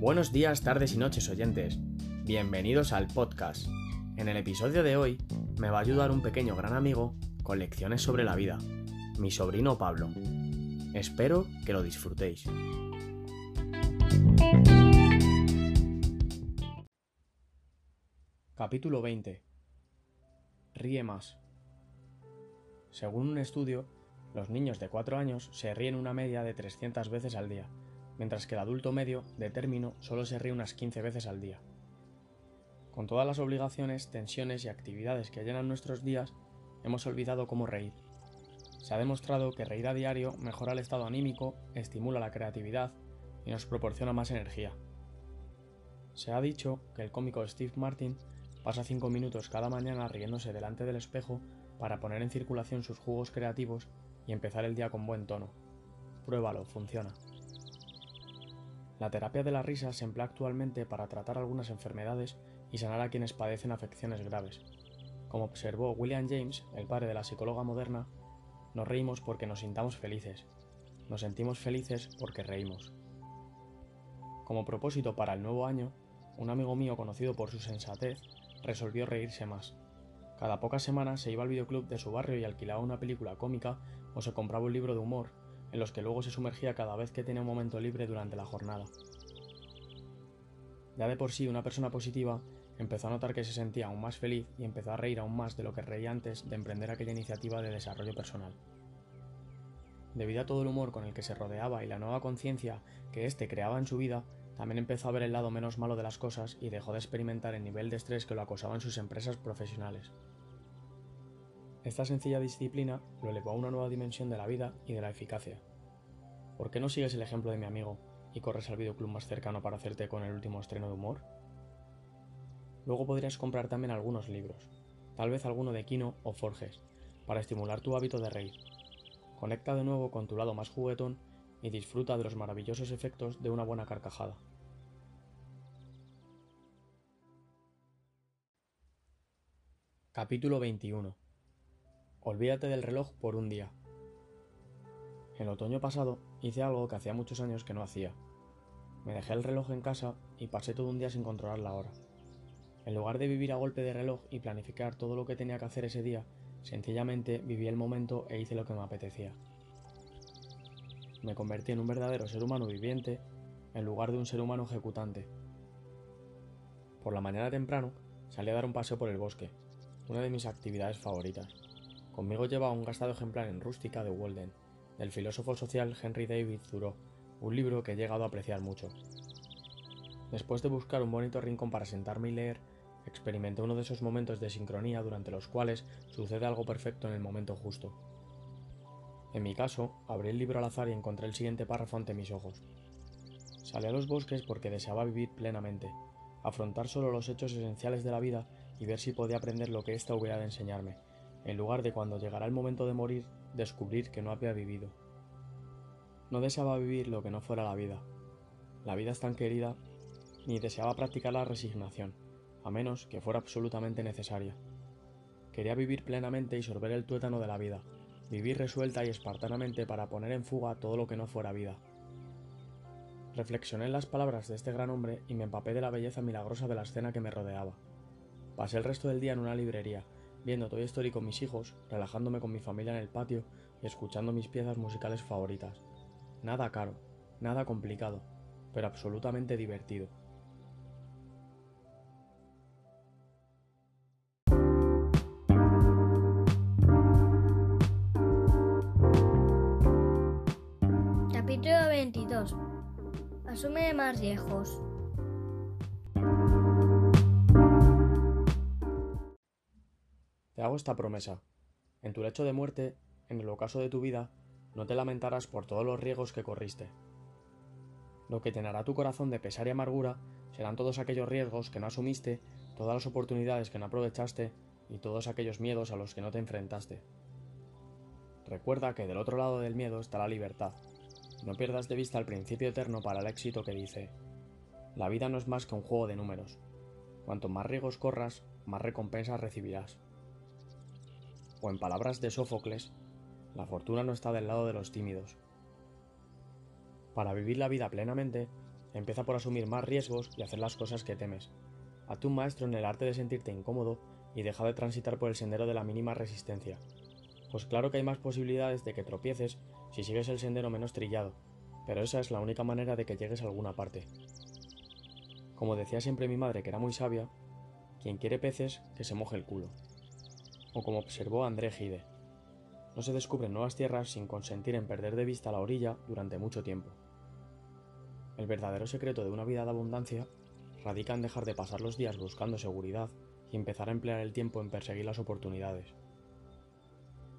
Buenos días, tardes y noches oyentes. Bienvenidos al podcast. En el episodio de hoy me va a ayudar un pequeño gran amigo con lecciones sobre la vida, mi sobrino Pablo. Espero que lo disfrutéis. Capítulo 20. Ríe más. Según un estudio, los niños de 4 años se ríen una media de 300 veces al día, mientras que el adulto medio, de término, solo se ríe unas 15 veces al día. Con todas las obligaciones, tensiones y actividades que llenan nuestros días, hemos olvidado cómo reír. Se ha demostrado que reír a diario mejora el estado anímico, estimula la creatividad y nos proporciona más energía. Se ha dicho que el cómico Steve Martin pasa 5 minutos cada mañana riéndose delante del espejo para poner en circulación sus jugos creativos y empezar el día con buen tono. Pruébalo, funciona. La terapia de la risa se emplea actualmente para tratar algunas enfermedades y sanar a quienes padecen afecciones graves. Como observó William James, el padre de la psicóloga moderna, nos reímos porque nos sintamos felices. Nos sentimos felices porque reímos. Como propósito para el nuevo año, un amigo mío conocido por su sensatez resolvió reírse más. Cada pocas semanas se iba al videoclub de su barrio y alquilaba una película cómica o se compraba un libro de humor en los que luego se sumergía cada vez que tenía un momento libre durante la jornada. Ya de por sí una persona positiva empezó a notar que se sentía aún más feliz y empezó a reír aún más de lo que reía antes de emprender aquella iniciativa de desarrollo personal. Debido a todo el humor con el que se rodeaba y la nueva conciencia que éste creaba en su vida, también empezó a ver el lado menos malo de las cosas y dejó de experimentar el nivel de estrés que lo acosaba en sus empresas profesionales. Esta sencilla disciplina lo elevó a una nueva dimensión de la vida y de la eficacia. ¿Por qué no sigues el ejemplo de mi amigo y corres al videoclub más cercano para hacerte con el último estreno de humor? Luego podrías comprar también algunos libros, tal vez alguno de Kino o Forges, para estimular tu hábito de reír. Conecta de nuevo con tu lado más juguetón y disfruta de los maravillosos efectos de una buena carcajada. Capítulo 21 Olvídate del reloj por un día. El otoño pasado hice algo que hacía muchos años que no hacía. Me dejé el reloj en casa y pasé todo un día sin controlar la hora. En lugar de vivir a golpe de reloj y planificar todo lo que tenía que hacer ese día, sencillamente viví el momento e hice lo que me apetecía. Me convertí en un verdadero ser humano viviente en lugar de un ser humano ejecutante. Por la mañana temprano salí a dar un paseo por el bosque, una de mis actividades favoritas. Conmigo llevaba un gastado ejemplar en rústica de Walden, del filósofo social Henry David Thoreau, un libro que he llegado a apreciar mucho. Después de buscar un bonito rincón para sentarme y leer, experimenté uno de esos momentos de sincronía durante los cuales sucede algo perfecto en el momento justo. En mi caso, abrí el libro al azar y encontré el siguiente párrafo ante mis ojos. Salí a los bosques porque deseaba vivir plenamente, afrontar solo los hechos esenciales de la vida y ver si podía aprender lo que ésta hubiera de enseñarme, en lugar de cuando llegara el momento de morir descubrir que no había vivido. No deseaba vivir lo que no fuera la vida. La vida es tan querida, ni deseaba practicar la resignación, a menos que fuera absolutamente necesaria. Quería vivir plenamente y sorber el tuétano de la vida, vivir resuelta y espartanamente para poner en fuga todo lo que no fuera vida. Reflexioné en las palabras de este gran hombre y me empapé de la belleza milagrosa de la escena que me rodeaba. Pasé el resto del día en una librería, viendo Toy Story con mis hijos, relajándome con mi familia en el patio y escuchando mis piezas musicales favoritas. Nada caro, nada complicado, pero absolutamente divertido. Capítulo 22. Asume más riesgos. Te hago esta promesa. En tu lecho de muerte, en el ocaso de tu vida, no te lamentarás por todos los riesgos que corriste. Lo que llenará tu corazón de pesar y amargura serán todos aquellos riesgos que no asumiste, todas las oportunidades que no aprovechaste y todos aquellos miedos a los que no te enfrentaste. Recuerda que del otro lado del miedo está la libertad. No pierdas de vista el principio eterno para el éxito que dice, la vida no es más que un juego de números. Cuanto más riesgos corras, más recompensas recibirás. O en palabras de Sófocles, la fortuna no está del lado de los tímidos. Para vivir la vida plenamente, Empieza por asumir más riesgos y hacer las cosas que temes. Hazte un maestro en el arte de sentirte incómodo y deja de transitar por el sendero de la mínima resistencia. Pues claro que hay más posibilidades de que tropieces si sigues el sendero menos trillado, pero esa es la única manera de que llegues a alguna parte. Como decía siempre mi madre, que era muy sabia, quien quiere peces, que se moje el culo. O como observó André Gide, no se descubren nuevas tierras sin consentir en perder de vista la orilla durante mucho tiempo. El verdadero secreto de una vida de abundancia radica en dejar de pasar los días buscando seguridad y empezar a emplear el tiempo en perseguir las oportunidades.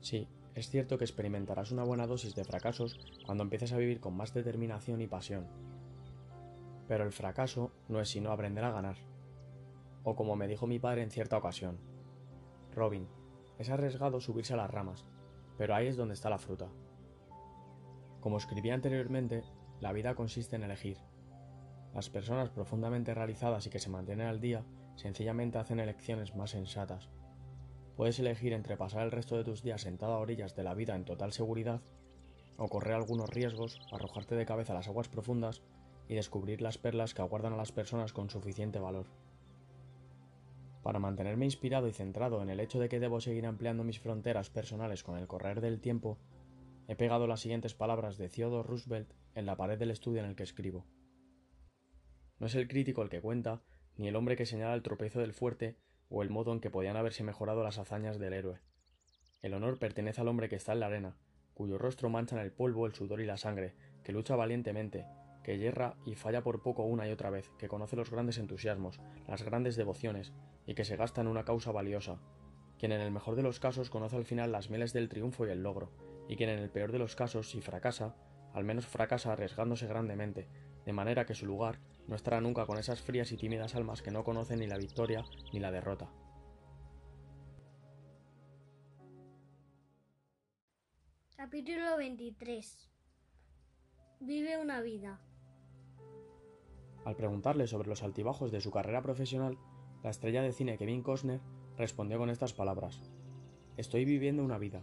Sí, es cierto que experimentarás una buena dosis de fracasos cuando empieces a vivir con más determinación y pasión. Pero el fracaso no es sino aprender a ganar. O como me dijo mi padre en cierta ocasión, Robin, es arriesgado subirse a las ramas, pero ahí es donde está la fruta. Como escribí anteriormente, la vida consiste en elegir. Las personas profundamente realizadas y que se mantienen al día sencillamente hacen elecciones más sensatas. Puedes elegir entre pasar el resto de tus días sentado a orillas de la vida en total seguridad, o correr algunos riesgos, arrojarte de cabeza a las aguas profundas y descubrir las perlas que aguardan a las personas con suficiente valor. Para mantenerme inspirado y centrado en el hecho de que debo seguir ampliando mis fronteras personales con el correr del tiempo, he pegado las siguientes palabras de Theodore Roosevelt en la pared del estudio en el que escribo. No es el crítico el que cuenta, ni el hombre que señala el tropiezo del fuerte o el modo en que podían haberse mejorado las hazañas del héroe. El honor pertenece al hombre que está en la arena, cuyo rostro manchan el polvo, el sudor y la sangre, que lucha valientemente, que yerra y falla por poco una y otra vez, que conoce los grandes entusiasmos, las grandes devociones, y que se gasta en una causa valiosa, quien en el mejor de los casos conoce al final las mieles del triunfo y el logro, y quien en el peor de los casos, si fracasa, al menos fracasa arriesgándose grandemente, de manera que su lugar no estará nunca con esas frías y tímidas almas que no conocen ni la victoria ni la derrota. Capítulo 23 Vive una vida. Al preguntarle sobre los altibajos de su carrera profesional, la estrella de cine Kevin Costner respondió con estas palabras. Estoy viviendo una vida.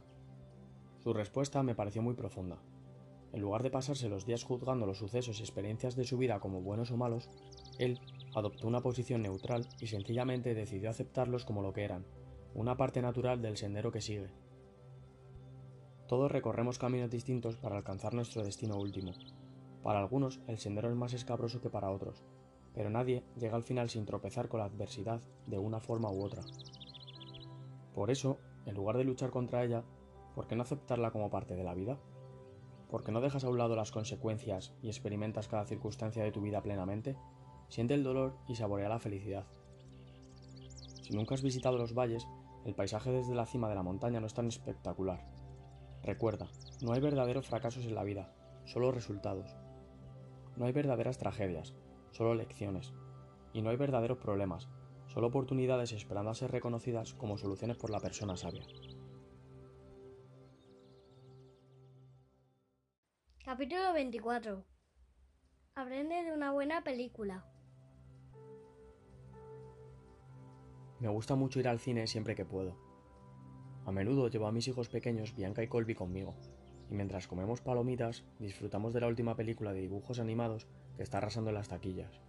Su respuesta me pareció muy profunda. En lugar de pasarse los días juzgando los sucesos y experiencias de su vida como buenos o malos, él adoptó una posición neutral y sencillamente decidió aceptarlos como lo que eran, una parte natural del sendero que sigue. Todos recorremos caminos distintos para alcanzar nuestro destino último. Para algunos el sendero es más escabroso que para otros, pero nadie llega al final sin tropezar con la adversidad de una forma u otra. Por eso, en lugar de luchar contra ella, ¿por qué no aceptarla como parte de la vida? porque no dejas a un lado las consecuencias y experimentas cada circunstancia de tu vida plenamente, siente el dolor y saborea la felicidad. Si nunca has visitado los valles, el paisaje desde la cima de la montaña no es tan espectacular. Recuerda, no hay verdaderos fracasos en la vida, solo resultados. No hay verdaderas tragedias, solo lecciones. Y no hay verdaderos problemas, solo oportunidades esperando a ser reconocidas como soluciones por la persona sabia. Capítulo 24 Aprende de una buena película. Me gusta mucho ir al cine siempre que puedo. A menudo llevo a mis hijos pequeños Bianca y Colby conmigo, y mientras comemos palomitas disfrutamos de la última película de dibujos animados que está arrasando en las taquillas.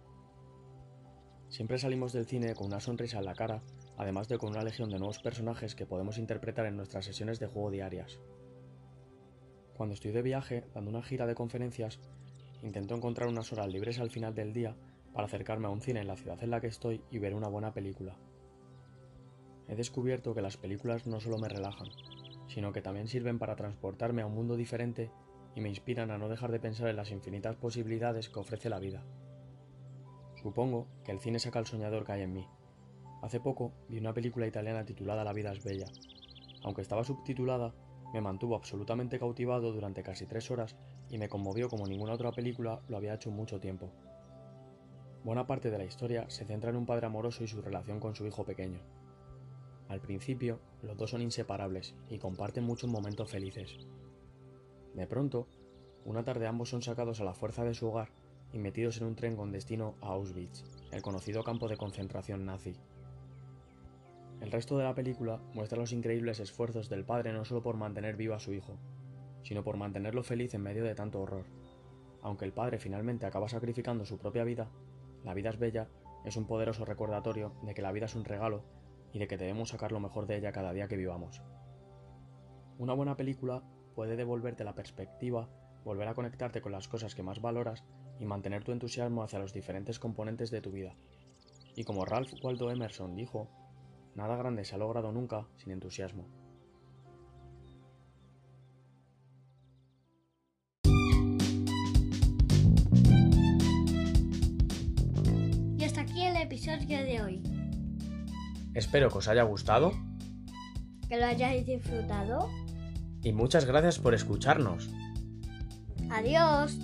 Siempre salimos del cine con una sonrisa en la cara, además de con una legión de nuevos personajes que podemos interpretar en nuestras sesiones de juego diarias. Cuando estoy de viaje, dando una gira de conferencias, intento encontrar unas horas libres al final del día para acercarme a un cine en la ciudad en la que estoy y ver una buena película. He descubierto que las películas no solo me relajan, sino que también sirven para transportarme a un mundo diferente y me inspiran a no dejar de pensar en las infinitas posibilidades que ofrece la vida. Supongo que el cine saca el soñador que hay en mí. Hace poco vi una película italiana titulada La vida es bella. Aunque estaba subtitulada, me mantuvo absolutamente cautivado durante casi tres horas y me conmovió como ninguna otra película lo había hecho en mucho tiempo. Buena parte de la historia se centra en un padre amoroso y su relación con su hijo pequeño. Al principio, los dos son inseparables y comparten muchos momentos felices. De pronto, una tarde ambos son sacados a la fuerza de su hogar y metidos en un tren con destino a Auschwitz, el conocido campo de concentración nazi. El resto de la película muestra los increíbles esfuerzos del padre no solo por mantener vivo a su hijo, sino por mantenerlo feliz en medio de tanto horror. aunque el padre finalmente acaba sacrificando su propia vida, La vida es bella es un poderoso recordatorio de que la vida es un regalo y de que debemos sacar lo mejor de ella cada día que vivamos. Una buena película puede devolverte la perspectiva, volver a conectarte con las cosas que más valoras y mantener tu entusiasmo hacia los diferentes componentes de tu vida. Y como Ralph Waldo Emerson dijo, nada grande se ha logrado nunca sin entusiasmo. Y hasta aquí el episodio de hoy. Espero que os haya gustado Que lo hayáis disfrutado. y muchas gracias por escucharnos. Adiós.